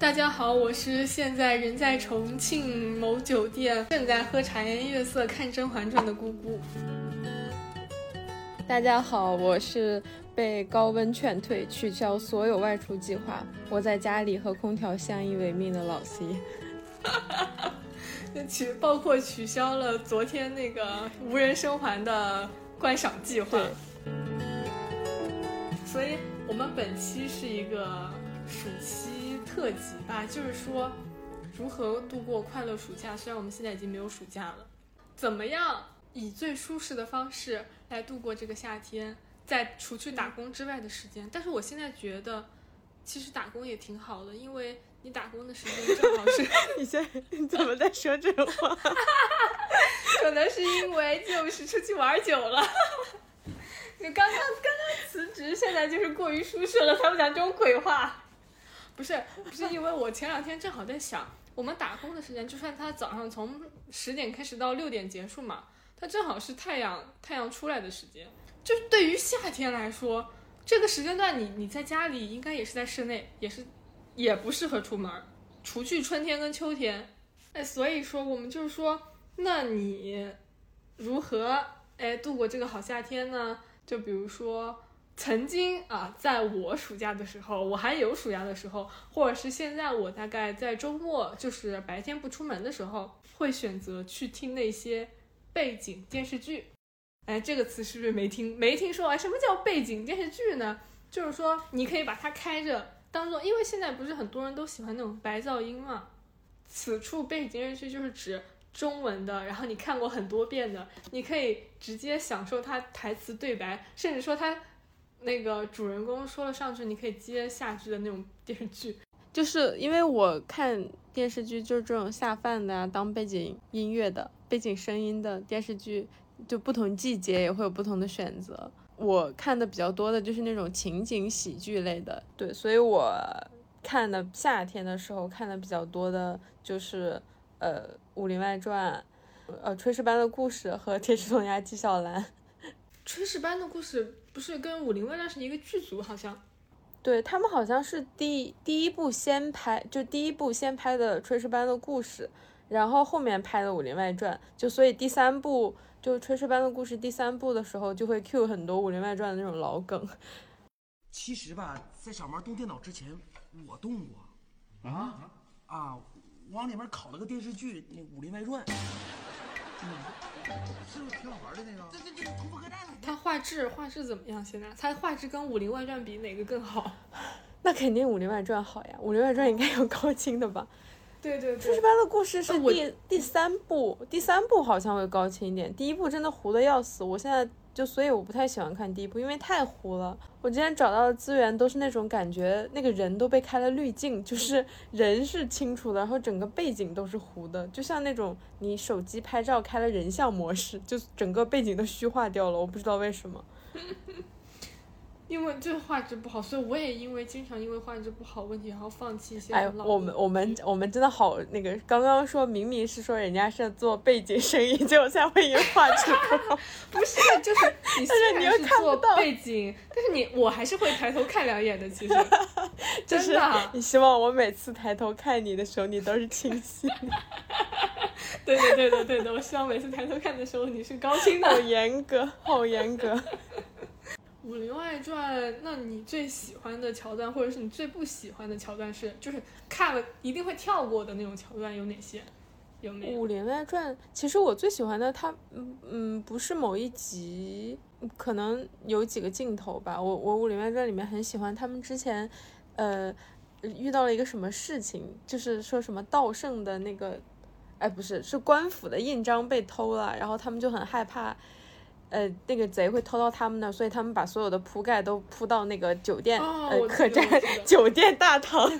大家好，我是现在人在重庆某酒店，正在喝茶颜悦色看《甄嬛传》的姑姑。大家好，我是被高温劝退，取消所有外出计划，我在家里和空调相依为命的老 C。那取包括取消了昨天那个无人生还的观赏计划。所以，我们本期是一个暑期。特辑吧，就是说如何度过快乐暑假。虽然我们现在已经没有暑假了，怎么样以最舒适的方式来度过这个夏天，在除去打工之外的时间。但是我现在觉得，其实打工也挺好的，因为你打工的时间正好是。你现在你怎么在说这种话？可能是因为就是出去玩久了。就刚刚刚刚辞职，现在就是过于舒适了，才会讲这种鬼话。不是不是，因为我前两天正好在想，我们打工的时间，就算他早上从十点开始到六点结束嘛，他正好是太阳太阳出来的时间。就是对于夏天来说，这个时间段你你在家里应该也是在室内，也是也不适合出门，除去春天跟秋天。哎，所以说我们就是说，那你如何哎度过这个好夏天呢？就比如说。曾经啊，在我暑假的时候，我还有暑假的时候，或者是现在我大概在周末，就是白天不出门的时候，会选择去听那些背景电视剧。哎，这个词是不是没听没听说啊？什么叫背景电视剧呢？就是说你可以把它开着，当做，因为现在不是很多人都喜欢那种白噪音嘛。此处背景电视剧就是指中文的，然后你看过很多遍的，你可以直接享受它台词对白，甚至说它。那个主人公说了上句，你可以接下句的那种电视剧，就是因为我看电视剧就是这种下饭的啊，当背景音乐的背景声音的电视剧，就不同季节也会有不同的选择。我看的比较多的就是那种情景喜剧类的，对，所以我看的夏天的时候看的比较多的就是呃《武林外传》，呃《炊事班的故事》和《铁齿铜牙纪晓岚》。炊事班的故事不是跟《武林外传》是一个剧组，好像，对他们好像是第第一部先拍，就第一部先拍的炊事班的故事，然后后面拍的《武林外传》，就所以第三部就炊事班的故事第三部的时候就会 cue 很多《武林外传》的那种老梗。其实吧，在小毛动电脑之前，我动过，啊啊，往里面拷了个电视剧，那《武林外传》。是不是挺好玩的那个？这这这栈。它画质画质怎么样？现在它画质跟《武林外传》比哪个更好？那肯定《武林外传》好呀，《武林外传》应该有高清的吧？对对。炊事班的故事是第第三部，第三部好像会高清一点，第一部真的糊的要死。我现在。就所以我不太喜欢看第一部，因为太糊了。我今天找到的资源都是那种感觉，那个人都被开了滤镜，就是 人是清楚的，然后整个背景都是糊的，就像那种你手机拍照开了人像模式，就整个背景都虚化掉了。我不知道为什么。因为就是画质不好，所以我也因为经常因为画质不好问题，然后放弃一些。哎，我们我们我们真的好那个，刚刚说明明是说人家是做背景声音，结果现在会因为画质不好。不是，就是你虽然是做背景，但是你我还是会抬头看两眼的。其实，就是。你希望我每次抬头看你的时候，你都是清晰的。对的，对的，对的。我希望每次抬头看的时候，你是高清的。好严格，好严格。《武林外传》，那你最喜欢的桥段，或者是你最不喜欢的桥段是，就是看了一定会跳过的那种桥段有哪些？有没有？《武林外传》其实我最喜欢的，它嗯嗯不是某一集，可能有几个镜头吧。我我《武林外传》里面很喜欢他们之前，呃，遇到了一个什么事情，就是说什么道圣的那个，哎不是，是官府的印章被偷了，然后他们就很害怕。呃，那个贼会偷到他们那，所以他们把所有的铺盖都铺到那个酒店呃客栈 酒店大堂，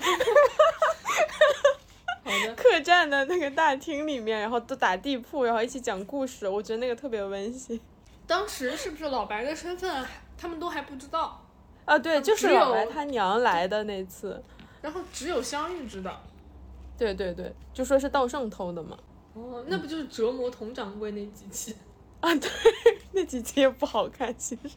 客栈的那个大厅里面，然后都打地铺，然后一起讲故事，我觉得那个特别温馨。当时是不是老白的身份他们都还不知道？啊，对，就是老白他娘来的那次，然后只有香玉知道。对对对，就说是道圣偷的嘛。哦，那不就是折磨佟掌柜那几期？啊，对，那几集也不好看，其实。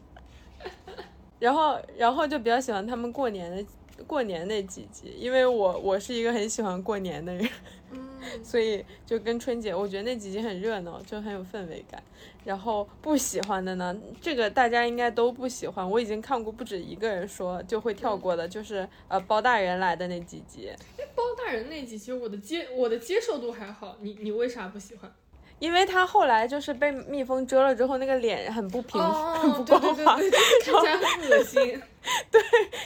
然后，然后就比较喜欢他们过年的过年那几集，因为我我是一个很喜欢过年的人，嗯，所以就跟春节，我觉得那几集很热闹，就很有氛围感。然后不喜欢的呢，这个大家应该都不喜欢，我已经看过不止一个人说就会跳过的，就是呃包大人来的那几集，包大人那几集我的接我的接受度还好，你你为啥不喜欢？因为他后来就是被蜜蜂蛰了之后，那个脸很不平，很不光滑，对对 对，看起来很恶心。对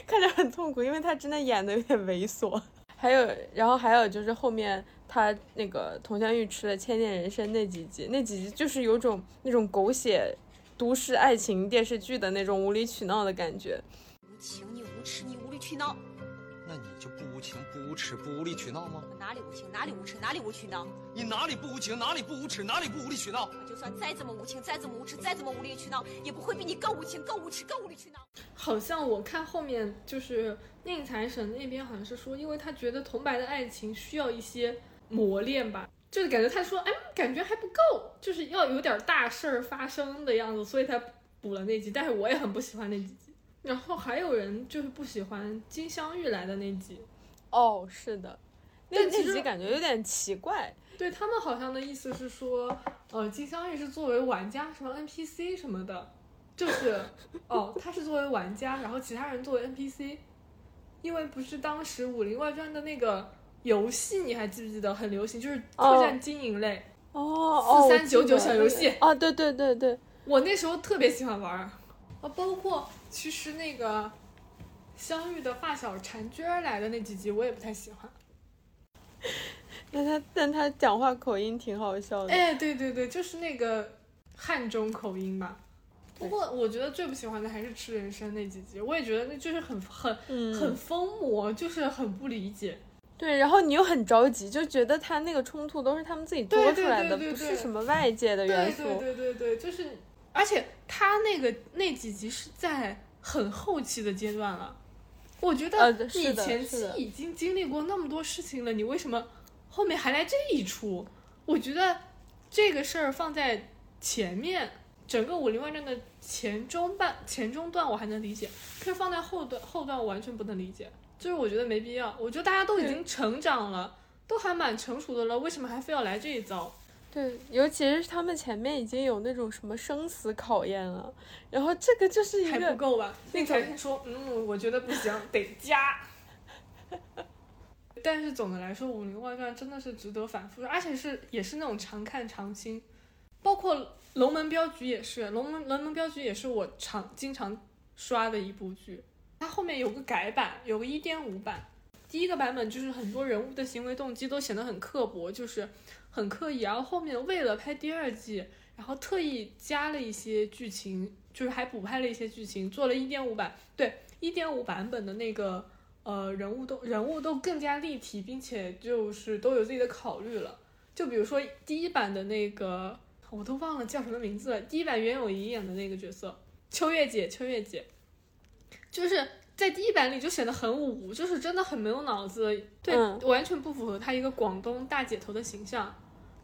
看着很痛苦，因为他真的演的有点猥琐。还有，然后还有就是后面他那个佟湘玉吃了千年人参那几集，那几集就是有种那种狗血都市爱情电视剧的那种无理取闹的感觉。无情，你无耻，你无理取闹。无情、不无耻、不无理取闹吗？我哪里无情，哪里无耻，哪里无取闹？你哪里不无情，哪里不无耻，哪里不无理取闹？我就算再怎么无情，再怎么无耻，再怎么无理取闹，也不会比你更无情、更无耻、更无理取闹。好像我看后面就是宁财神那边好像是说，因为他觉得桐白的爱情需要一些磨练吧，就是感觉他说，哎，感觉还不够，就是要有点大事儿发生的样子，所以他补了那集。但是我也很不喜欢那几集。然后还有人就是不喜欢金镶玉来的那集，哦，是的，那但其实那集感觉有点奇怪。对他们好像的意思是说，呃，金镶玉是作为玩家什么 NPC 什么的，就是哦，他是作为玩家，然后其他人作为 NPC，因为不是当时《武林外传》的那个游戏，你还记不记得很流行，就是特战经营类，哦哦，4399我记得小游戏。哦，对对对对，我那时候特别喜欢玩儿，啊，包括其实那个香玉的发小婵娟儿来的那几集，我也不太喜欢。但他但他讲话口音挺好笑的。哎，对对对，就是那个汉中口音吧。不过我觉得最不喜欢的还是吃人参那几集，我也觉得那就是很很嗯很疯魔，就是很不理解。对，然后你又很着急，就觉得他那个冲突都是他们自己多出来的，对对对不是什么外界的元素。对对对对对，就是，而且他那个那几集是在很后期的阶段了。我觉呃得你前期已经经历过那么多事情了，你为什么后面还来这一出？我觉得这个事儿放在前面，整个《武林外传》的前中半前中段我还能理解，可是放在后段后段我完全不能理解，就是我觉得没必要。我觉得大家都已经成长了，都还蛮成熟的了，为什么还非要来这一招？对，尤其是他们前面已经有那种什么生死考验了，然后这个就是一还不个够吧？那那财神说，嗯，我觉得不行，得加。但是总的来说，《武林外传》真的是值得反复，而且是也是那种常看常新。包括《龙门镖局》也是，《龙门龙门镖局》也是我常经常刷的一部剧。它后面有个改版，有个一点五版。第一个版本就是很多人物的行为动机都显得很刻薄，就是很刻意。然后后面为了拍第二季，然后特意加了一些剧情，就是还补拍了一些剧情，做了一点五版。对，一点五版本的那个呃人物都人物都更加立体，并且就是都有自己的考虑了。就比如说第一版的那个，我都忘了叫什么名字了。第一版袁咏仪演的那个角色，秋月姐，秋月姐，就是在第一版里就显得很武，就是真的很没有脑子，对，嗯完全不符合她一个广东大姐头的形象。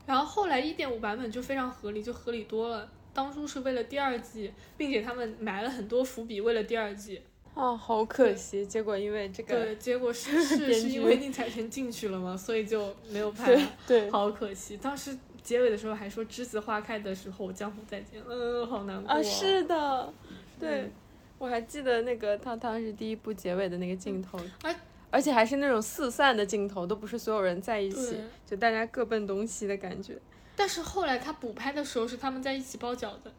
然后后来一点五版本就非常合理，就合理多了。当初是为了第二季，并且他们埋了很多伏笔，为了第二季。啊，好可惜，结果因为这个对，结果是 是是因为宁采臣进去了嘛，所以就没有拍对了。对好可惜。当时结尾的时候还说“栀子花开的时候，江湖再见”，嗯，好难过。啊，是的，对，嗯我还记得那个他当时第一部结尾的那个镜头，而而且还是那种四散的镜头，都不是所有人在一起，就大家各奔东西的感觉。但是后来他补拍的时候是他们在一起包饺子，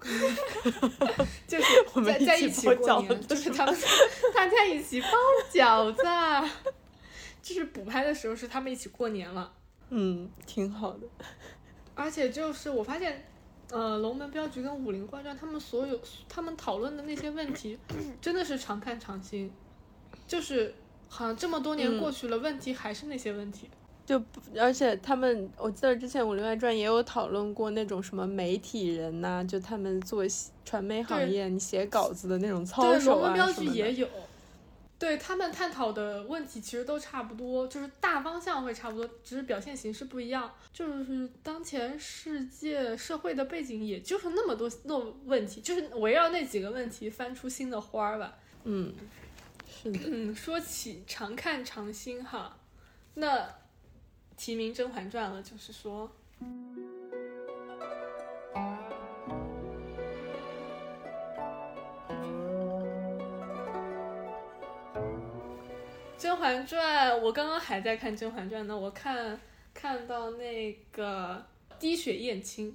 就是我们在在一起过年，饺子就是他们大家一起包饺子，啊 就是补拍的时候是他们一起过年了。嗯，挺好的。而且就是我发现，呃，龙门镖局跟武林外传他们所有他们讨论的那些问题，真的是常看常新，就是好像这么多年嗯过去了，问题还是那些问题。就而且他们，我记得之前《武林外传》也有讨论过那种什么媒体人呐、就他们做传媒行业，你写稿子的那种操对，守龙门镖。局也有。对他们探讨的问题其实都差不多，就是大方向会差不多，只是表现形式不一样。就是当前世界社会的背景，也就是那么多那问题，就是围绕那几个问题翻出新的花儿吧。嗯，是的，嗯，说起常看常新哈，那提名《甄嬛传》了，就是说，《甄嬛传》，我刚刚还在看《甄嬛传》呢，我看看到那个滴血验亲，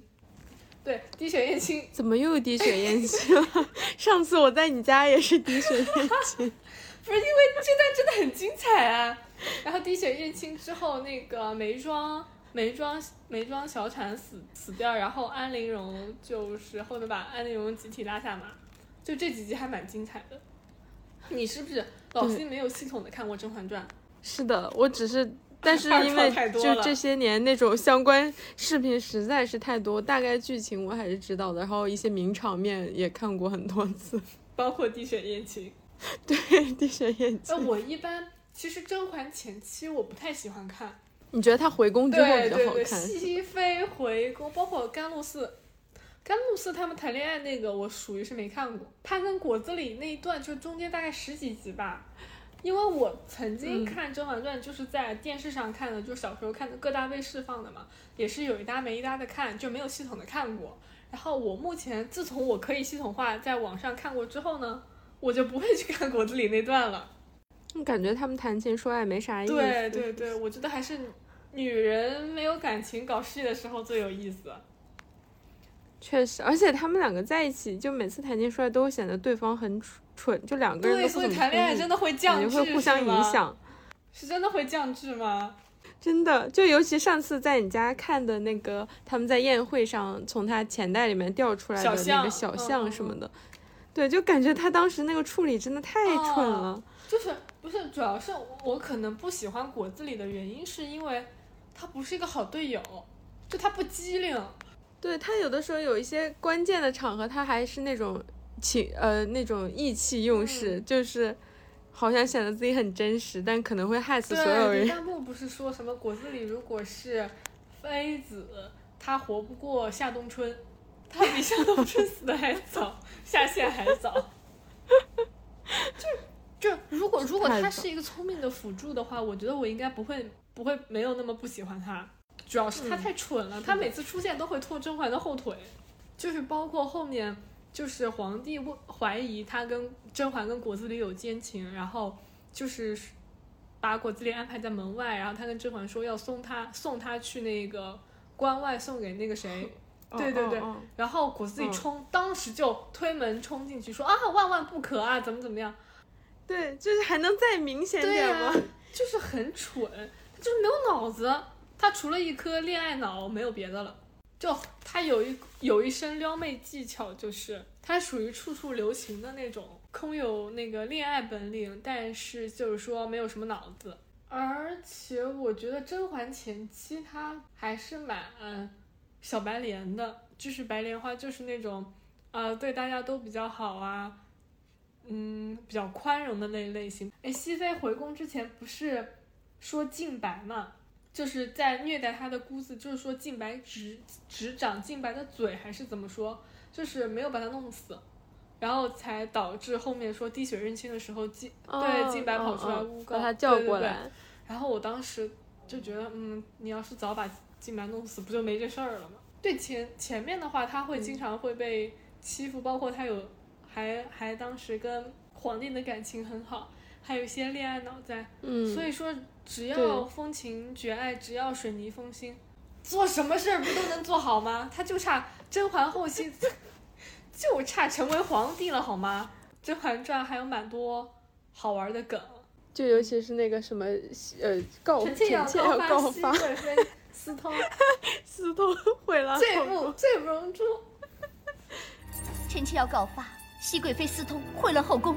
对，滴血验亲怎么又滴血验亲了？上次我在你家也是滴血验亲。不是因为这段真的很精彩啊！然后滴血验亲之后，那个眉庄眉庄眉庄小产死死掉，然后安陵容就是后面把安陵容集体拉下马，就这几集还蛮精彩的。你是不是老对辛没有系统的看过《甄嬛传》？是的，我只是，但是因为就这些年那种相关视频实在是太多，大概剧情我还是知道的，然后一些名场面也看过很多次。包括滴血验亲。对，滴血验呃，亲。我一般其实甄嬛前期我不太喜欢看，你觉得她回宫之后比较对对对？熹妃回宫，包括甘露寺，甘露寺他们谈恋爱那个，我属于是没看过。她跟果子狸那一段，就中间大概十几集吧。因为我曾经嗯看《甄嬛传》，就是在电视上看的，就小时候看的各大卫视放的嘛，也是有一搭没一搭的看，就没有系统的看过。然后我目前自从我可以系统化在网上看过之后呢，我就不会去看果子里那段了。感觉他们谈情说爱没啥意思。对对对，我觉得还是女人没有感情搞事业的时候最有意思。确实，而且他们两个在一起，就每次谈情说爱都会显得对方很蠢蠢，就两个人对，所以谈恋爱真的会降感智，会互相影响。是真的会降智吗？真的，就尤其上次在你家看的那个，他们在宴会上从他钱袋里面掉出来的那个小象什么的，对，就感觉他当时那个处理真的太蠢了。哦就是不是，主要是我可能不喜欢果子狸的原因，是因为他不是一个好队友，就他不机灵。对他有的时候有一些关键的场合，他还是那种情呃那种意气用事，嗯就是好像显得自己很真实，但可能会害死，所有人。弹幕不是说什么果子狸如果是妃子，他活不过夏冬春，她比夏冬春死的还早，下线还早。就就如果如果他是一个聪明的辅助的话，我觉得我应该不会不会没有那么不喜欢他。主要是他太蠢了，他每次出现都会拖甄嬛的后腿，就是包括后面就是皇帝问怀疑他跟甄嬛跟果子狸有奸情，然后就是把果子狸安排在门外，然后他跟甄嬛说要送他送他去那个关外送给那个谁，对对对然后果子狸嗯冲、当时就推门冲进去说啊万万不可啊怎么怎么样，对，就是还能再明显点吗？就是很蠢，他就是没有脑子，他除了一颗恋爱脑没有别的了。就他有一有一身撩妹技巧，就是他属于处处留情的那种，空有那个恋爱本领，但是就是说没有什么脑子。而且我觉得甄嬛前期他还是蛮小白莲的，就是白莲花，就是那种呃对大家都比较好啊，嗯，比较宽容的那一类型。哎，熹妃回宫之前不是说静白嘛，就是在虐待她的姑子，就是说静白只只长静白的嘴，还是怎么说，就是没有把她弄死，然后才导致后面说滴血认亲的时候，静、对哦静白跑出来把他叫对对对过来。然后我当时就觉得，嗯，你要是早把静白弄死，不就没这事儿了吗？对前前面的话，他会经常会被欺负，包括他有还还当时跟皇帝的感情很好，还有一些恋爱脑在，嗯，所以说只要风情绝爱，只要水泥封心，做什么事儿不都能做好吗？他就差甄嬛后期，就差成为皇帝了好吗？《甄嬛传》还有蛮多好玩的梗。就尤其是那个什么呃告臣妾要告熹发私通，私通毁了罪后宫不罪不容诛。臣妾要告发熹贵妃私通，毁了后宫。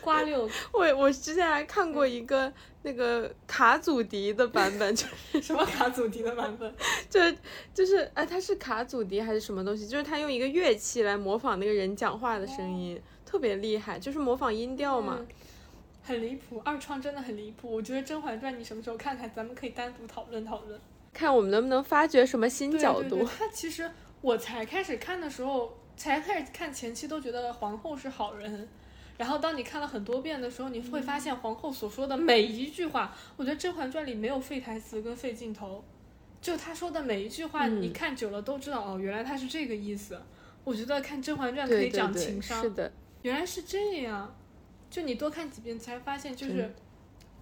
瓜六我我之前还看过一个那个卡祖笛的版本，就 是什么卡祖笛的版本？就就是哎，它是卡祖笛还是什么东西？就是他用一个乐器来模仿那个人讲话的声音，特别厉害，就是模仿音调嘛。嗯很离谱，二创真的很离谱。我觉得《甄嬛传》你什么时候看看，咱们可以单独讨论讨论。看我们能不能发掘什么新角度。对对对，他其实我才开始看的时候，才开始看前期都觉得皇后是好人，然后当你看了很多遍的时候，你会发现皇后所说的每一句话，我觉得《甄嬛传》里没有废台词跟废镜头，就她说的每一句话，嗯你看久了都知道哦，原来她是这个意思。我觉得看《甄嬛传》可以对对对讲情商，是的，原来是这样，就你多看几遍才发现，就是《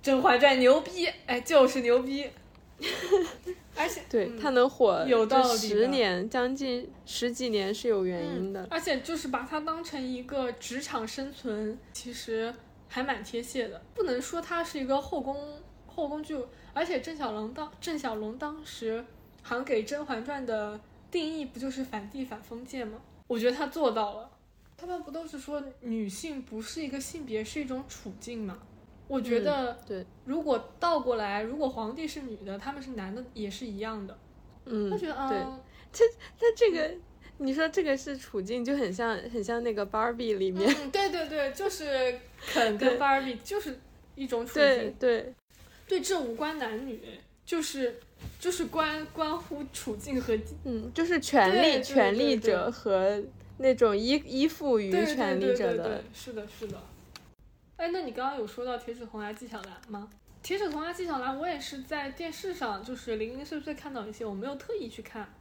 甄嬛传》牛逼，哎，就是牛逼。而且对，嗯它能火有道理十年，将近十几年是有原因的。而且就是把它当成一个职场生存，其实还蛮贴切的。不能说它是一个后宫后宫剧，而且郑晓龙当郑晓龙当时好像给《甄嬛传》的定义不就是反帝反封建吗？我觉得他做到了。他们不都是说女性不是一个性别，是一种处境吗？我觉得，对，如果倒过来，如果皇帝是女的，他们是男的，也是一样的。嗯，他觉得，对。这，那这个，你说这个是处境，就很像很像那个 Barbie 里面，嗯，对对对，就是肯跟芭比就是一种处境，对对，这无关男女，就是就是关关乎处境和嗯，就是权对对力权对。对力者和那种依依附于权力对对对者的，，是的，是的。哎，那你刚刚有说到铁齿铜牙纪晓岚吗？铁齿铜牙纪晓岚，我也是在电视上，就是零零碎碎看到一些，我没有特意去看。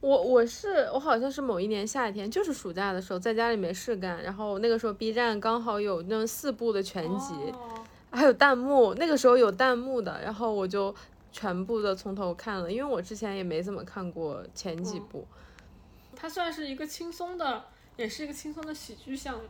我我是我好像是某一年夏天，就是暑假的时候，在家里没事干，然后那个时候 B 站刚好有那四部的全集，哦还有弹幕，那个时候有弹幕的，然后我就全部的从头看了，因为我之前也没怎么看过前几嗯部。它算是一个轻松的，也是一个轻松的喜剧项目。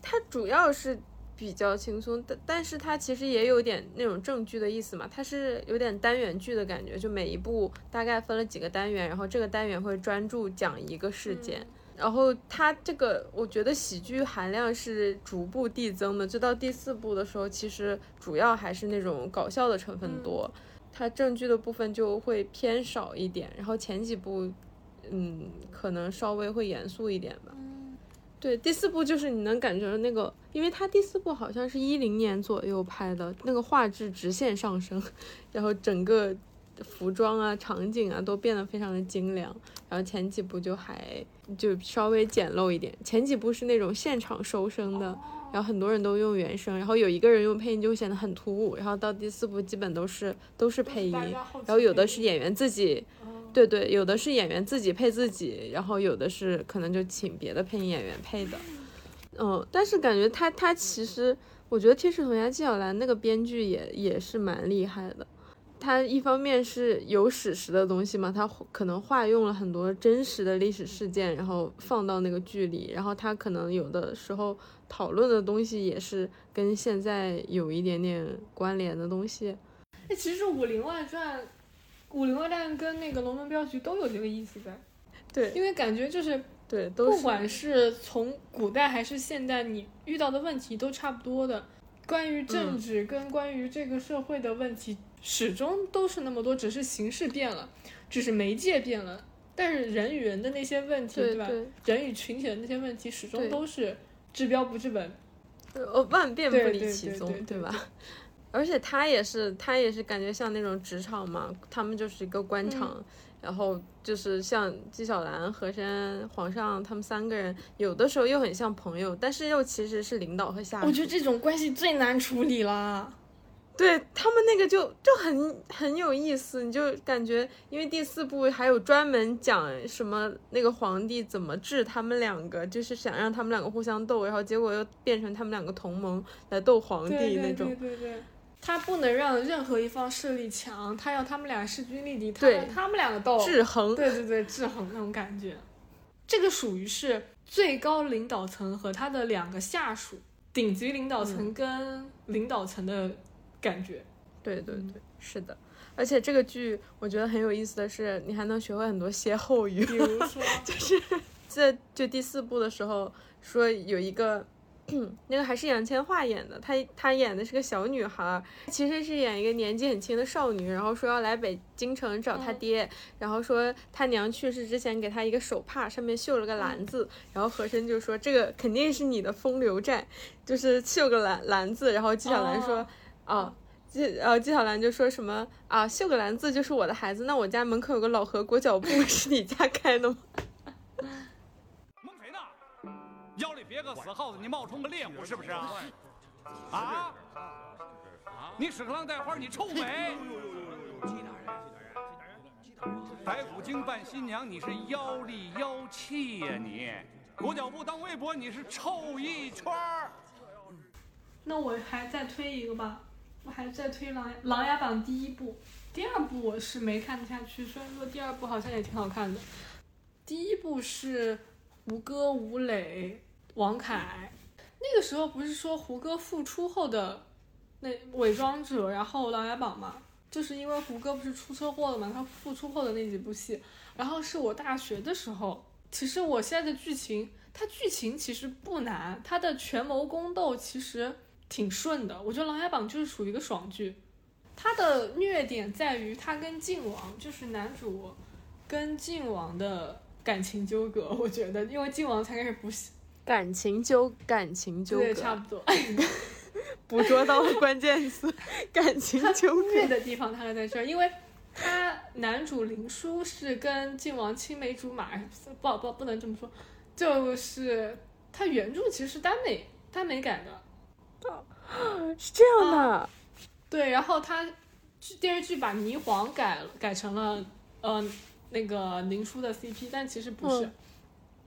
它主要是比较轻松，但但是它其实也有点那种正剧的意思嘛，它是有点单元剧的感觉，就每一部大概分了几个单元，然后这个单元会专注讲一个事件。然后它这个，我觉得喜剧含量是逐步递增的，就到第四部的时候，其实主要还是那种搞笑的成分多，它正剧的部分就会偏少一点。然后前几部，嗯，可能稍微会严肃一点吧。对，第四部就是你能感觉到那个，因为它第四部好像是一零年左右拍的，那个画质直线上升，然后整个服装啊、场景啊都变得非常的精良。然后前几部就还就稍微简陋一点，前几部是那种现场收声的，然后很多人都用原声，然后有一个人用配音就会显得很突兀。然后到第四部基本都是都是配音，然后有的是演员自己。对对，有的是演员自己配自己，然后有的是可能就请别的配音演员配的。嗯，但是感觉他他其实，我觉得《天使童牙纪晓岚》那个编剧也也是蛮厉害的。他一方面是有史实的东西嘛，他可能化用了很多真实的历史事件，然后放到那个剧里，然后他可能有的时候讨论的东西也是跟现在有一点点关联的东西。哎，其实《武林外传》《武林外传》跟那个《龙门镖局》都有这个意思在，对因为感觉就是对，不管是从古代还是现代，你遇到的问题都差不多的。关于政治跟关于这个社会的问题，始终都是那么多，只是形式变了，只是媒介变了。但是人与人的那些问题，吧？对吧人与群体的那些问题，始终都是治标不治本。呃，万变不离其宗，对对吧？而且他也是，他也是感觉像那种职场嘛，他们就是一个官场，然后就是像纪晓岚、和珅、皇上他们三个人，有的时候又很像朋友，但是又其实是领导和下属。我觉得这种关系最难处理了。对他们那个就就很很有意思，你就感觉，因为第四部还有专门讲什么那个皇帝怎么治他们两个，就是想让他们两个互相斗，然后结果又变成他们两个同盟来斗皇帝对对那种。对对对，他不能让任何一方势力强，他要他们俩势均力敌，他对让他们两个斗，制衡，对对对，制衡那种感觉。这个属于是最高领导层和他的两个下属，顶级领导层跟领导层的感觉。对对对，是的。而且这个剧我觉得很有意思的是，你还能学会很多歇后语。比如说，就是这就第四部的时候说有一个，那个还是杨千嬅演的，她她演的是个小女孩，其实是演一个年纪很轻的少女，然后说要来北京城找她爹，然后说她娘去世之前给她一个手帕，上面绣了个篮子，然后和珅就说这个肯定是你的风流债，就是绣个篮篮子，然后纪晓岚说，哦哦。纪呃，纪晓岚就说什么啊，绣个篮子就是我的孩子，那我家门口有个老河裹脚布，是你家开的吗？死耗子，你冒充个猎物是不是啊？啊？你屎壳郎带花，你臭美！白骨精扮新娘，你是妖力妖气呀你！裹脚布当围脖，你是臭一圈儿。那我还再推一个吧，我还再推《琅琅琊榜》第一部，第二部我是没看得下去，虽然说第二部好像也挺好看的。第一部是吴歌、吴磊、王凯，那个时候不是说胡歌复出后的那伪装者，然后《琅琊榜》嘛，就是因为胡歌不是出车祸了嘛，他复出后的那几部戏，然后是我大学的时候。其实我现在的剧情，它剧情其实不难，它的权谋宫斗其实挺顺的。我觉得《琅琊榜》就是属于一个爽剧，它的虐点在于它跟靖王，就是男主跟靖王的感情纠葛。我觉得，因为靖王才开始不感情纠感情纠葛，对，差不多。捕捉到了关键词，感情纠葛。的地方他在这儿，因为。他男主林殊是跟靖王青梅竹马，不不不能这么说，就是他原著其实是耽美耽美改的，哦，是这样的，对，然后他电视剧把霓凰改改成了呃那个林殊的 CP，但其实不是，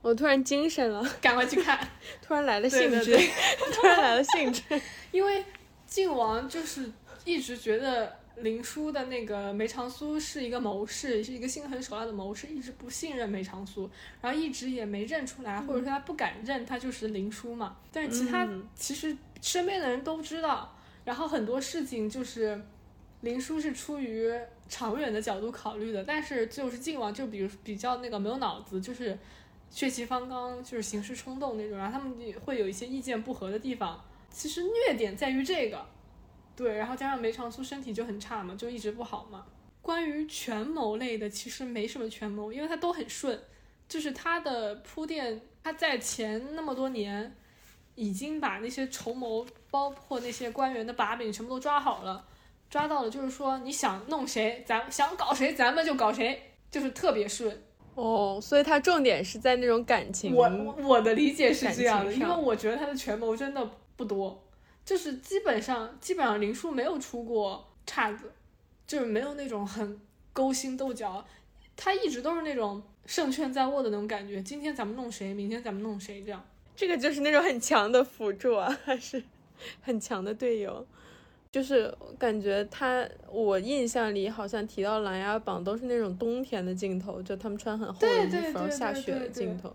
我突然精神了，赶快去看 突然来了兴致，突然来了兴致，因为靖王就是一直觉得。林殊的那个梅长苏是一个谋士，是一个心狠手辣的谋士，一直不信任梅长苏，然后一直也没认出来，或者说他不敢认他就是林殊嘛。但是其他其实身边的人都知道，然后很多事情就是林殊是出于长远的角度考虑的，但是就是靖王就比如比较那个没有脑子，就是血气方刚，就是行事冲动那种，然后他们会有一些意见不合的地方。其实虐点在于这个。对，然后加上梅长苏身体就很差嘛，就一直不好嘛。关于权谋类的，其实没什么权谋，因为他都很顺，就是他的铺垫，他在前那么多年已经把那些筹谋，包括那些官员的把柄全部都抓好了，抓到了，就是说你想弄谁，咱想搞谁，咱们就搞谁，就是特别顺。哦，所以他重点是在那种感情。我我的理解是这样的，因为我觉得他的权谋真的不多。就是基本上，基本上林殊没有出过岔子，就是没有那种很勾心斗角，他一直都是那种胜券在握的那种感觉。今天咱们弄谁，明天咱们弄谁，这样。这个就是那种很强的辅助啊，还是很强的队友。就是感觉他，我印象里好像提到《琅琊榜》都是那种冬天的镜头，就他们穿很厚的衣服下雪的镜头。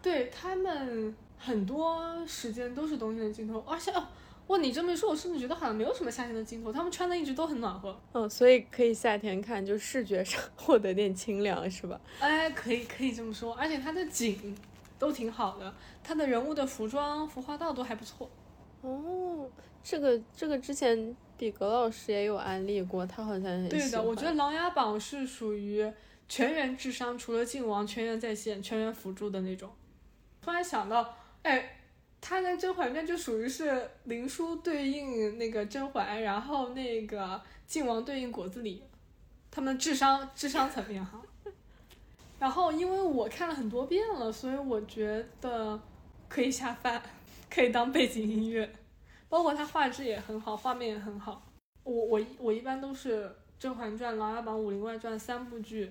对他们很多时间都是冬天的镜头，而且哦。哇，你这么一说，我甚至觉得好像没有什么夏天的镜头，他们穿的一直都很暖和。嗯，所以可以夏天看，就视觉上 获得点清凉，是吧？哎，可以可以这么说，而且它的景都挺好的，它的人物的服装、服化道都还不错。哦，这个这个之前比格老师也有安利过，他好像很对的。我觉得《琅琊榜》是属于全员智商，除了靖王全员在线、全员辅助的那种。突然想到，哎。他跟甄嬛传就属于是林殊对应那个甄嬛，然后那个靖王对应果子狸，他们智商智商层面哈。然后因为我看了很多遍了，所以我觉得可以下饭，可以当背景音乐，包括它画质也很好，画面也很好。我我我一般都是《甄嬛传》《琅琊榜》《武林外传》三部剧，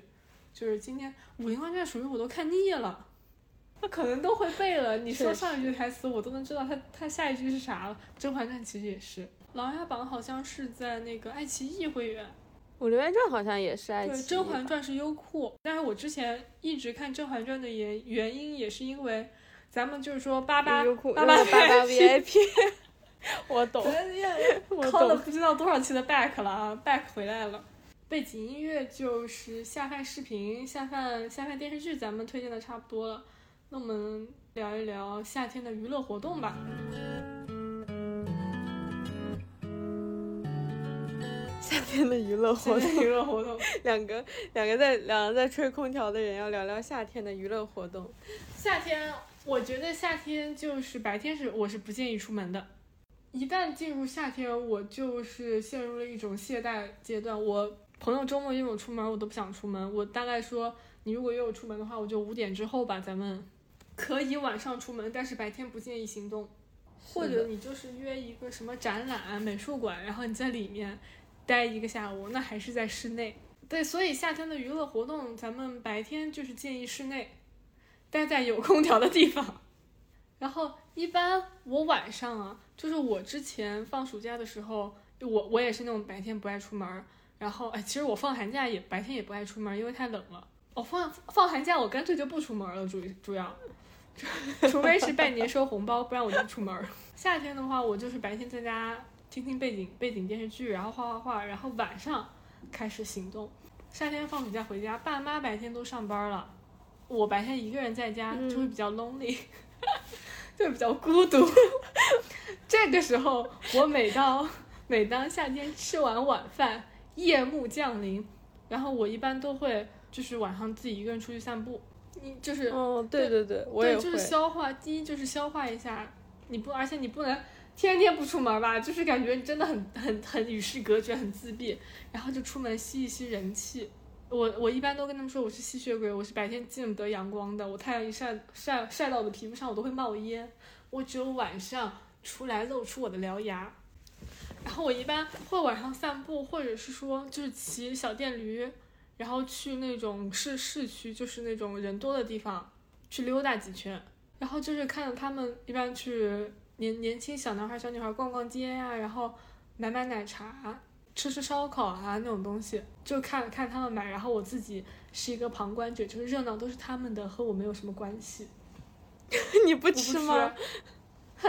就是今天《武林外传》属于我都看腻了。那可能都会背了，你说上一句台词，我都能知道他他下一句是啥了。《甄嬛传》其实也是，《琅琊榜》好像是在那个爱奇艺会员，《武林外传》好像也是爱奇艺。对，《甄嬛传》是优酷，但是我之前一直看《甄嬛传》的原原因也是因为咱们就是说八八八八八八 VIP，我懂，我靠 了不知道多少期的 back 了啊，back 回来了。背景音乐就是下饭视频、下饭下饭电视剧，咱们推荐的差不多了。那我们聊一聊夏天的娱乐活动吧。夏天的娱乐活动，娱乐活动，两个两个在两个在吹空调的人要聊聊夏天的娱乐活动。夏天，我觉得夏天就是白天是我是不建议出门的。一旦进入夏天，我就是陷入了一种懈怠阶段。我朋友周末约我出门，我都不想出门。我大概说，你如果约我出门的话，我就五点之后吧，咱们。可以晚上出门，但是白天不建议行动。或者你就是约一个什么展览、美术馆，然后你在里面待一个下午，那还是在室内。对，所以夏天的娱乐活动，咱们白天就是建议室内，待在有空调的地方。然后一般我晚上啊，就是我之前放暑假的时候，我我也是那种白天不爱出门儿。然后哎，其实我放寒假也白天也不爱出门，因为太冷了。我放放寒假，我干脆就不出门了，主主要。除非是拜年收红包，不然我就出门。夏天的话，我就是白天在家听听背景背景电视剧，然后画画画，然后晚上开始行动。夏天放暑假回家，爸妈白天都上班了，我白天一个人在家就会比较 lonely，就比较孤独。这个时候，我每到每当夏天吃完晚饭，夜幕降临，然后我一般都会就是晚上自己一个人出去散步。你就是哦，对对对，我也就是消化。第一就是消化一下，你不，而且你不能天天不出门吧，就是感觉你真的很很很与世隔绝，很自闭。然后就出门吸一吸人气。我我一般都跟他们说我是吸血鬼，我是白天见不得阳光的，我太阳一晒晒晒到我的皮肤上，我都会冒烟。我只有晚上出来露出我的獠牙。然后我一般会晚上散步，或者是说就是骑小电驴。然后去那种市市区，就是那种人多的地方，去溜达几圈。然后就是看到他们一般去年年轻小男孩、小女孩逛逛街呀，然后买买奶茶、吃吃烧烤啊那种东西，就看看他们买。然后我自己是一个旁观者，就是热闹都是他们的，和我没有什么关系。你不吃吗？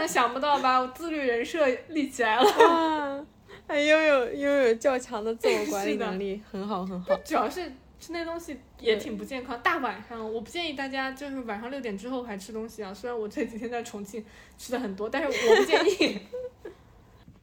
想不到吧？我自律人设立起来了。还拥有拥有较强的自我管理能力，很好很好。主要是吃那东西也挺不健康。大晚上，我不建议大家就是晚上六点之后还吃东西啊。虽然我这几天在重庆吃的很多，但是我不建议。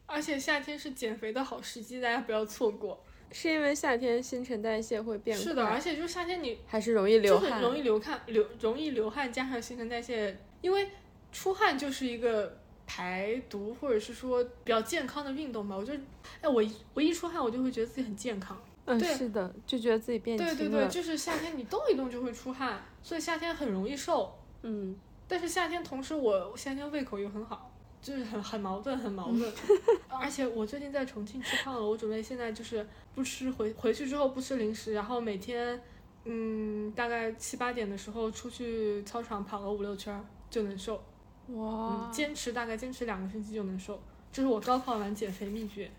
而且夏天是减肥的好时机，大家不要错过。是因为夏天新陈代谢会变快。是的，而且就是夏天你还是容易流汗，容易流汗流容易流汗，加上新陈代谢，因为出汗就是一个。排毒或者是说比较健康的运动吧，我就，哎，我我一出汗，我就会觉得自己很健康。嗯，是的，就觉得自己变轻了。对对对，就是夏天你动一动就会出汗，所以夏天很容易瘦。嗯，但是夏天同时我夏天胃口又很好，就是很很矛盾，很矛盾。而且我最近在重庆吃胖了，我准备现在就是不吃回回去之后不吃零食，然后每天嗯大概七八点的时候出去操场跑个五六圈就能瘦。哇，坚持大概坚持两个星期就能瘦，这是我高考完减肥秘诀。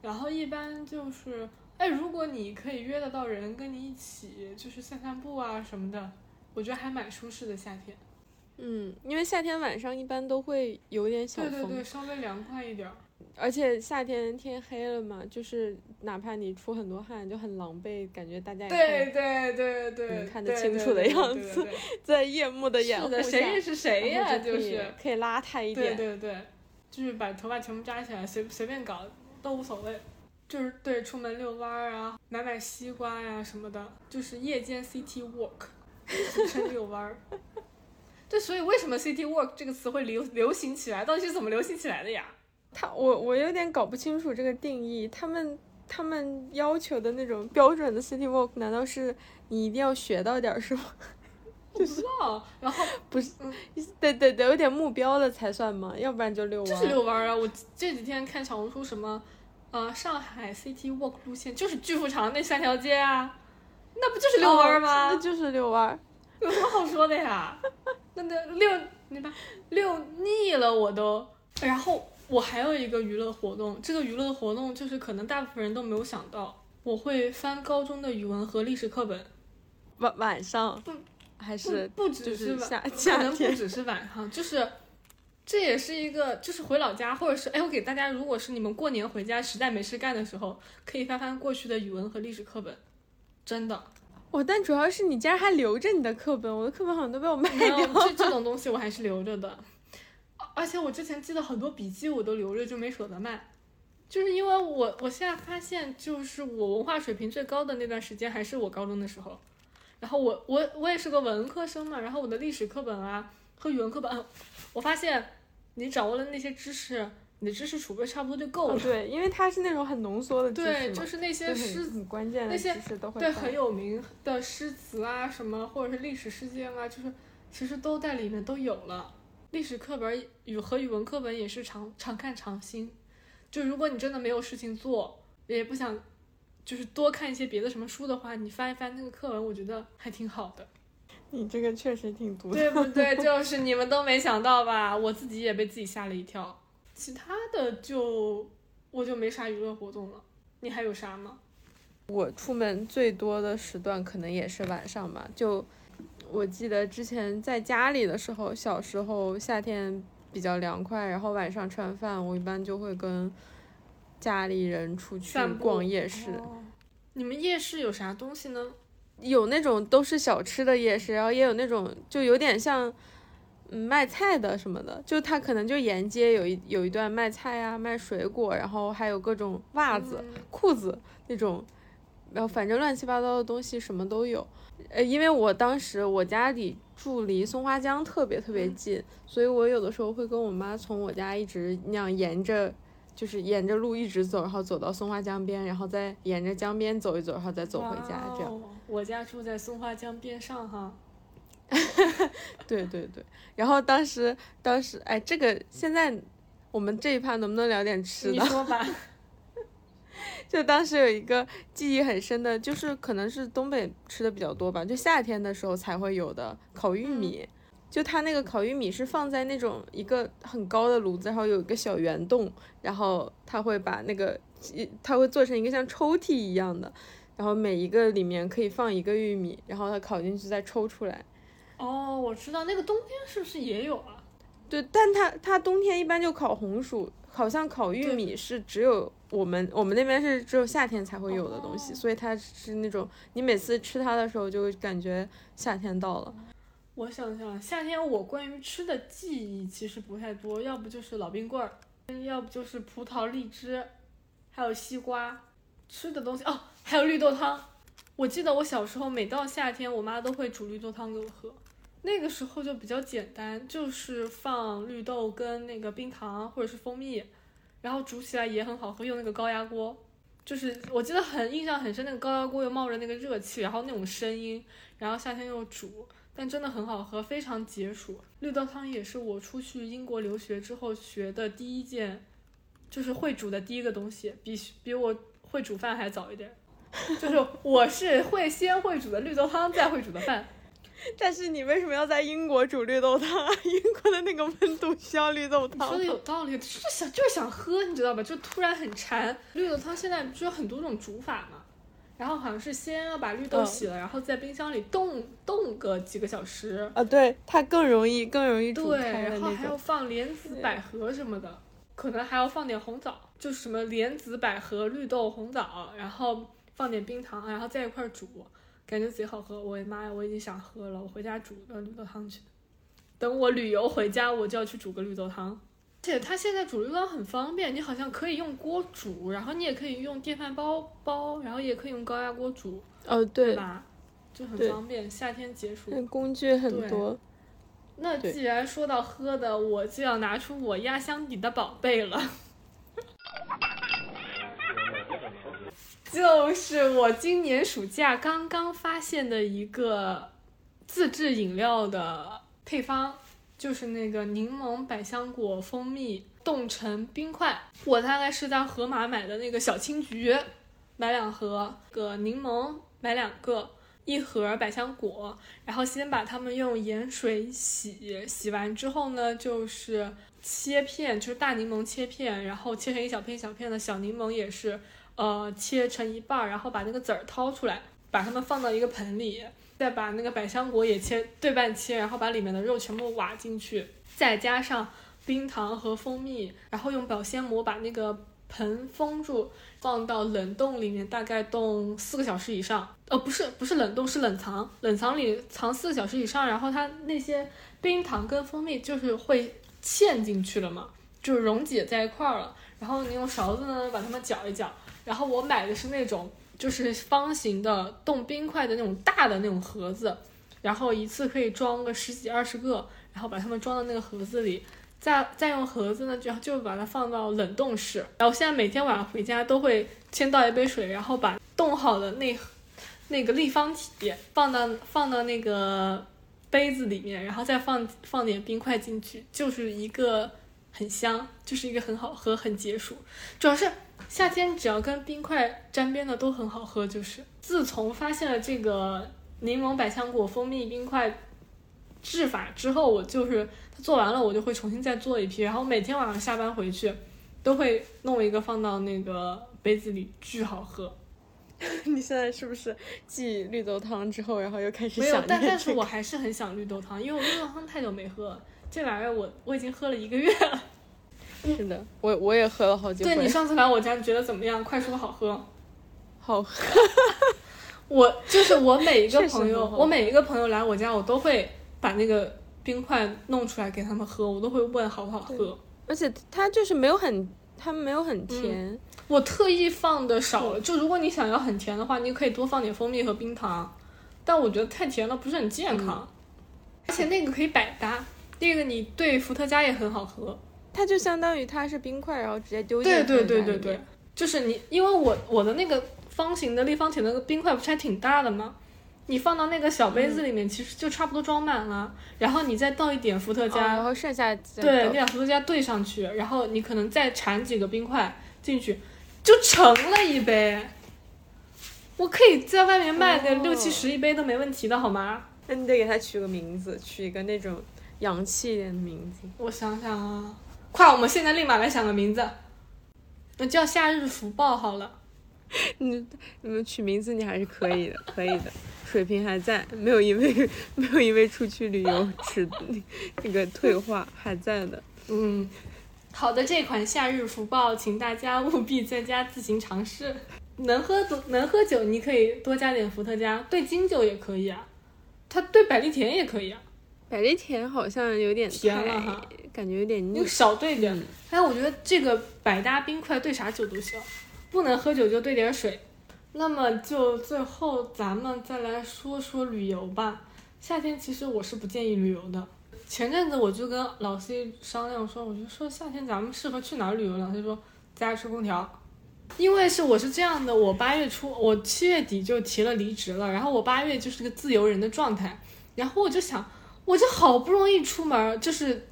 然后一般就是，哎，如果你可以约得到人跟你一起，就是散散步啊什么的，我觉得还蛮舒适的夏天。嗯，因为夏天晚上一般都会有点小风，对对对，稍微凉快一点。而且夏天天黑了嘛，就是哪怕你出很多汗，就很狼狈，感觉大家也对对对对，看得清楚的样子，在夜幕的掩护下，谁认识谁呀？就是可以邋遢一点，对对对，就是把头发全部扎起来，随随便搞都无所谓。就是对，出门遛弯儿啊，买买西瓜呀什么的，就是夜间 city walk，俗称遛弯儿。对，所以为什么 city walk 这个词会流流行起来？到底是怎么流行起来的呀？他我我有点搞不清楚这个定义，他们他们要求的那种标准的 city walk，难道是你一定要学到点什么？不知道，然后 不是，得得得，有点目标的才算吗？要不然就遛弯。就是遛弯啊！我这几天看小红书什么，呃，上海 city walk 路线就是巨富长那三条街啊，那不就是遛弯吗？那就是遛弯，有什么好说的呀？那那遛你把遛腻了我都，然后。我还有一个娱乐活动，这个娱乐活动就是可能大部分人都没有想到，我会翻高中的语文和历史课本，晚晚上不还是不只是夏可能不只是晚上，就是这也是一个就是回老家或者是哎我给大家，如果是你们过年回家实在没事干的时候，可以翻翻过去的语文和历史课本，真的。我但主要是你竟然还留着你的课本，我的课本好像都被我卖掉了。这 这种东西我还是留着的。而且我之前记得很多笔记，我都留着，就没舍得卖，就是因为我我现在发现，就是我文化水平最高的那段时间还是我高中的时候，然后我我我也是个文科生嘛，然后我的历史课本啊和语文课本，我发现你掌握了那些知识，你的知识储备差不多就够了。对，因为它是那种很浓缩的知识对，就是那些诗很关键的知识都会对很有名的诗词啊什么，或者是历史事件啊，就是。其实都在里面都有了。历史课本语和语文课本也是常常看常新。就如果你真的没有事情做，也不想就是多看一些别的什么书的话，你翻一翻那个课文，我觉得还挺好的。你这个确实挺独对不对？就是你们都没想到吧？我自己也被自己吓了一跳。其他的就我就没啥娱乐活动了。你还有啥吗？我出门最多的时段可能也是晚上吧。就我记得之前在家里的时候，小时候夏天比较凉快，然后晚上吃完饭，我一般就会跟家里人出去逛夜市。哦你们夜市有啥东西呢？有那种都是小吃的夜市，然后也有那种就有点像，嗯，卖菜的什么的，就他可能就沿街有一有一段卖菜啊，卖水果，然后还有各种袜子、嗯裤子那种，然后反正乱七八糟的东西什么都有。呃，因为我当时我家里住离松花江特别特别近，所以我有的时候会跟我妈从我家一直那样沿着。就是沿着路一直走，然后走到松花江边，然后再沿着江边走一走，然后再走回家，这样。我家住在松花江边上哈。对对对，然后当时当时哎，这个现在我们这一趴能不能聊点吃的？你说吧。就当时有一个记忆很深的，就是可能是东北吃的比较多吧，就夏天的时候才会有的烤玉米。就它那个烤玉米是放在那种一个很高的炉子，然后有一个小圆洞，然后它会把那个它会做成一个像抽屉一样的，然后每一个里面可以放一个玉米，然后它烤进去再抽出来。哦，我知道那个冬天是不是也有啊？对，但它它冬天一般就烤红薯，好像烤玉米是只有我们我们那边是只有夏天才会有的东西，哦所以它是那种你每次吃它的时候就会感觉夏天到了。我想想，夏天我关于吃的记忆其实不太多，要不就是老冰棍儿，要不就是葡萄、荔枝，还有西瓜。吃的东西哦，还有绿豆汤。我记得我小时候每到夏天，我妈都会煮绿豆汤给我喝。那个时候就比较简单，就是放绿豆跟那个冰糖或者是蜂蜜，然后煮起来也很好喝，用那个高压锅。就是我记得很印象很深，那个高压锅又冒着那个热气，然后那种声音，然后夏天又煮，但真的很好喝，非常解暑。绿豆汤也是我出去英国留学之后学的第一件，就是会煮的第一个东西，比比我会煮饭还早一点。就是我是会先会煮的绿豆汤，再会煮的饭。但是你为什么要在英国煮绿豆汤啊？英国的那个温度需要绿豆汤你说的有道理，就是想就是想喝，你知道吧？就突然很馋。绿豆汤现在不是有很多种煮法嘛？然后好像是先要把绿豆嗯洗了，然后在冰箱里冻冻个几个小时。啊，对，它更容易更容易煮对，开对然后还要。放莲子、百合什么的，可能还要放点红枣，就是什么莲子、百合、绿豆、红枣，然后放点冰糖，然后在一块儿煮，感觉贼好喝。我的妈呀，我已经想喝了，我回家煮个绿豆汤去。等我旅游回家，我就要去煮个绿豆汤。而且它现在煮绿豆汤很方便，你好像可以用锅煮，然后你也可以用电饭煲煲，然后也可以用高压锅煮，哦，对，吧？就很方便，夏天解暑。工具很对多。那既然说到喝的，我就要拿出我压箱底的宝贝了，就是我今年暑假刚刚发现的一个自制饮料的配方，就是那个柠檬、百香果、蜂蜜冻成冰块。我大概是在盒马买的那个小青桔，买两盒，个柠檬买两个。一盒百香果，然后先把它们用盐水洗，洗完之后呢，就是切片，就是大柠檬切片，然后切成一小片一小片的，小柠檬也是，呃，切成一半儿，然后把那个籽儿掏出来，把它们放到一个盆里，再把那个百香果也切对半切，然后把里面的肉全部挖进去，再加上冰糖和蜂蜜，然后用保鲜膜把那个盆封住，放到冷冻里面，大概冻四个小时以上。呃，不是不是冷冻，是冷藏，冷藏里藏四个小时以上，然后它那些冰糖跟蜂蜜就是会嵌进去了嘛，就是溶解在一块儿了。然后你用勺子呢把它们搅一搅。然后我买的是那种就是方形的冻冰块的那种大的那种盒子，然后一次可以装个十几二十个，然后把它们装到那个盒子里。再再用盒子呢，然后就把它放到冷冻室。然后现在每天晚上回家都会先倒一杯水，然后把冻好的那那个立方体放到放到那个杯子里面，然后再放放点冰块进去，就是一个很香，就是一个很好喝、很解暑。主要是夏天只要跟冰块沾边的都很好喝。就是自从发现了这个柠檬百香果蜂蜜冰块制法之后，我就是它做完了，我就会重新再做一批，然后每天晚上下班回去都会弄一个放到那个杯子里，巨好喝。你现在是不是继绿豆汤之后，然后又开始没有想，但但是我还是很想绿豆汤，因为我绿豆汤太久没喝了，这玩意儿我我已经喝了一个月了。是的，我我也喝了好几回，对你上次来我家，你觉得怎么样？快说好喝。好喝。我就是我每一个朋友，我每一个朋友来我家，我都会把那个冰块弄出来给他们喝，我都会问好不好喝。而且它就是没有很，它没有很甜，我特意放的少了，就如果你想要很甜的话，你可以多放点蜂蜜和冰糖，但我觉得太甜了不是很健康，而且那个可以百搭，那个你兑伏特加也很好喝。它就相当于它是冰块，然后直接丢进对对对对对加里面，就是你，因为我我的那个方形的立方体的那个冰块不是还挺大的吗？你放到那个小杯子里面，其实就差不多装满了，然后你再倒一点伏特哦加，然后剩下对，你把伏特加兑上去，然后你可能再铲几个冰块进去，就成了一杯。我可以在外面卖个哦六七十一杯都没问题的好吗？那你得给它取个名字，取一个那种洋气一点的名字。我想想啊，快，我们现在立马来想个名字，那叫夏日福报好了。你你们取名字你还是可以的，可以的，水平还在，没有因为 没有因为出去旅游迟那个退化，还在的。嗯，好的，这款夏日福报，请大家务必在家自行尝试。能喝多能喝酒，你可以多加点伏特加，兑金酒也可以啊，它兑百利甜也可以啊，百利甜好像有点甜了哈，感觉有点腻你。少兑点。嗯还有，我觉得这个百搭冰块兑啥酒都行，不能喝酒就兑点水。那么就最后咱们再来说说旅游吧。夏天其实我是不建议旅游的。前阵子我就跟老 C 商量说，我就说夏天咱们适合去哪儿旅游？老 C 说在家吹空调。因为是我是这样的，我八月初我七月底就提了离职了，然后我八月就是个自由人的状态，然后我就想，我就好不容易出门，就是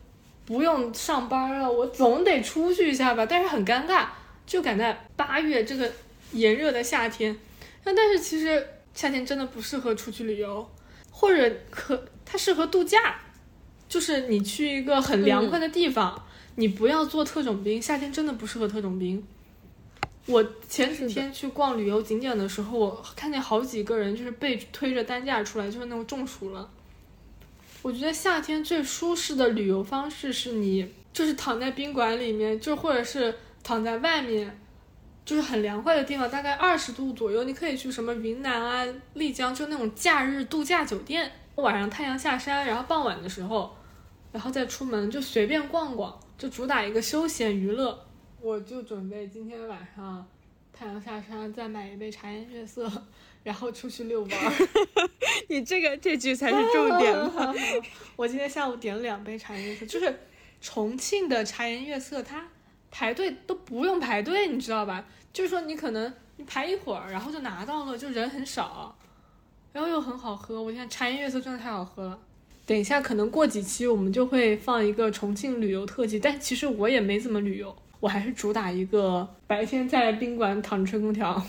不用上班了，我总得出去一下吧，但是很尴尬，就赶在八月这个炎热的夏天，那但是其实夏天真的不适合出去旅游，或者可它适合度假，就是你去一个很凉快的地方，你不要做特种兵，夏天真的不适合特种兵。我前几天去逛旅游景点的时候，我看见好几个人就是被推着担架出来，就是那种中暑了。我觉得夏天最舒适的旅游方式是你就是躺在宾馆里面，就或者是躺在外面，就是很凉快的地方，大概二十度左右，你可以去什么云南啊、丽江，就那种假日度假酒店。晚上太阳下山，然后傍晚的时候，然后再出门就随便逛逛，就主打一个休闲娱乐。我就准备今天晚上太阳下山，再买一杯茶颜悦色，然后出去遛弯儿。你这个这句才是重点吧？我今天下午点了两杯茶颜悦色，就是重庆的茶颜悦色，它排队都不用排队，你知道吧？就是说你可能你排一会儿，然后就拿到了，就人很少，然后又很好喝。我天，茶颜悦色真的太好喝了。等一下，可能过几期我们就会放一个重庆旅游特辑，但其实我也没怎么旅游，我还是主打一个白天在宾馆躺着吹空调。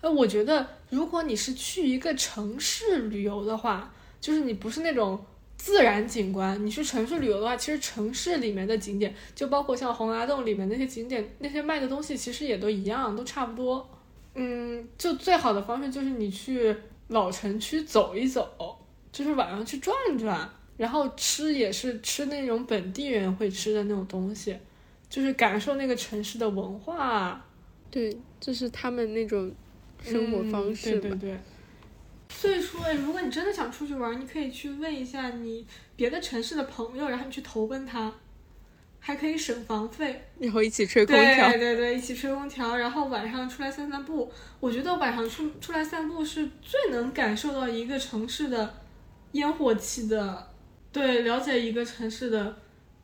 呃，我觉得如果你是去一个城市旅游的话，就是你不是那种自然景观，你去城市旅游的话，其实城市里面的景点，就包括像洪崖洞里面那些景点，那些卖的东西其实也都一样，都差不多。嗯，就最好的方式就是你去老城区走一走，就是晚上去转转，然后吃也是吃那种本地人会吃的那种东西，就是感受那个城市的文化。对，就是他们那种生活方式吧。嗯、对对对。所以说，如果你真的想出去玩，你可以去问一下你别的城市的朋友，然后你去投奔他，还可以省房费。然后一起吹空调。对对对，一起吹空调，然后晚上出来散散步。我觉得晚上出出来散步是最能感受到一个城市的烟火气的，对，了解一个城市的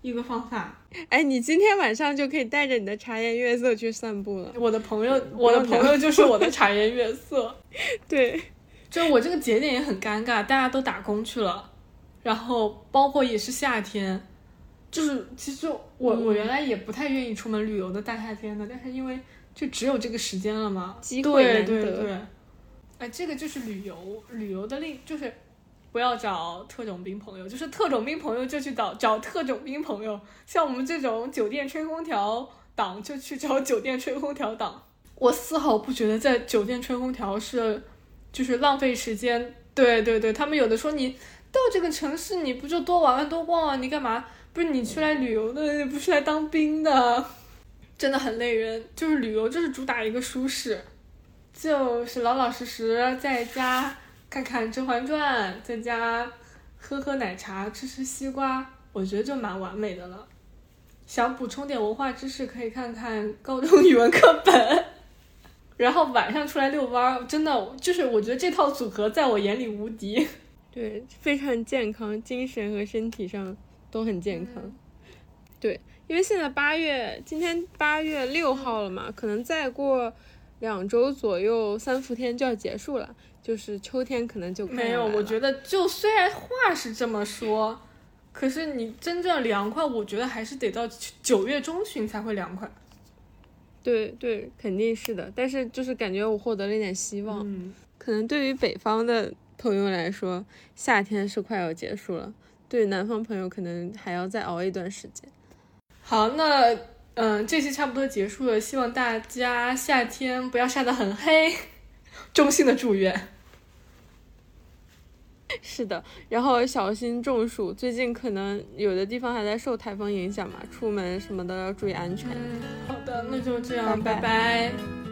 一个方法。哎，你今天晚上就可以带着你的茶颜悦色去散步了。我的朋友，我的朋友就是我的茶颜悦色。对，就我这个节点也很尴尬，大家都打工去了，然后包括也是夏天，就是其实我、我原来也不太愿意出门旅游的大夏天的，但是因为就只有这个时间了嘛，机会难得对对，哎，这个就是旅游旅游的另就是。不要找特种兵朋友，就是特种兵朋友就去找找特种兵朋友，像我们这种酒店吹空调党就去找酒店吹空调党。我丝毫不觉得在酒店吹空调是就是浪费时间。对对对，他们有的说你到这个城市你不就多玩玩多逛啊，你干嘛？不是你去来旅游的，不是来当兵的，真的很累人。就是旅游就是主打一个舒适，就是老老实实在家看看《甄嬛传》，在家喝喝奶茶，吃吃西瓜，我觉得就蛮完美的了。想补充点文化知识，可以看看高中语文课本。然后晚上出来遛弯儿，真的就是我觉得这套组合在我眼里无敌。对，非常健康，精神和身体上都很健康。对，因为现在八月，今天八月六号了嘛，可能再过两周左右，三伏天就要结束了，就是秋天可能就没有，我觉得得就虽然话是这么说，可是你真正凉快，我觉得还是得到九月中旬才会凉快。对对，肯定是的。但是就是感觉我获得了一点希望，嗯，可能对于北方的朋友来说，夏天是快要结束了，对南方朋友可能还要再熬一段时间。好，那嗯，这期差不多结束了，希望大家夏天不要晒得很黑，衷心的祝愿。是的，然后小心中暑。最近可能有的地方还在受台风影响嘛，出门什么的要注意安全。好的，那就这样，拜拜拜拜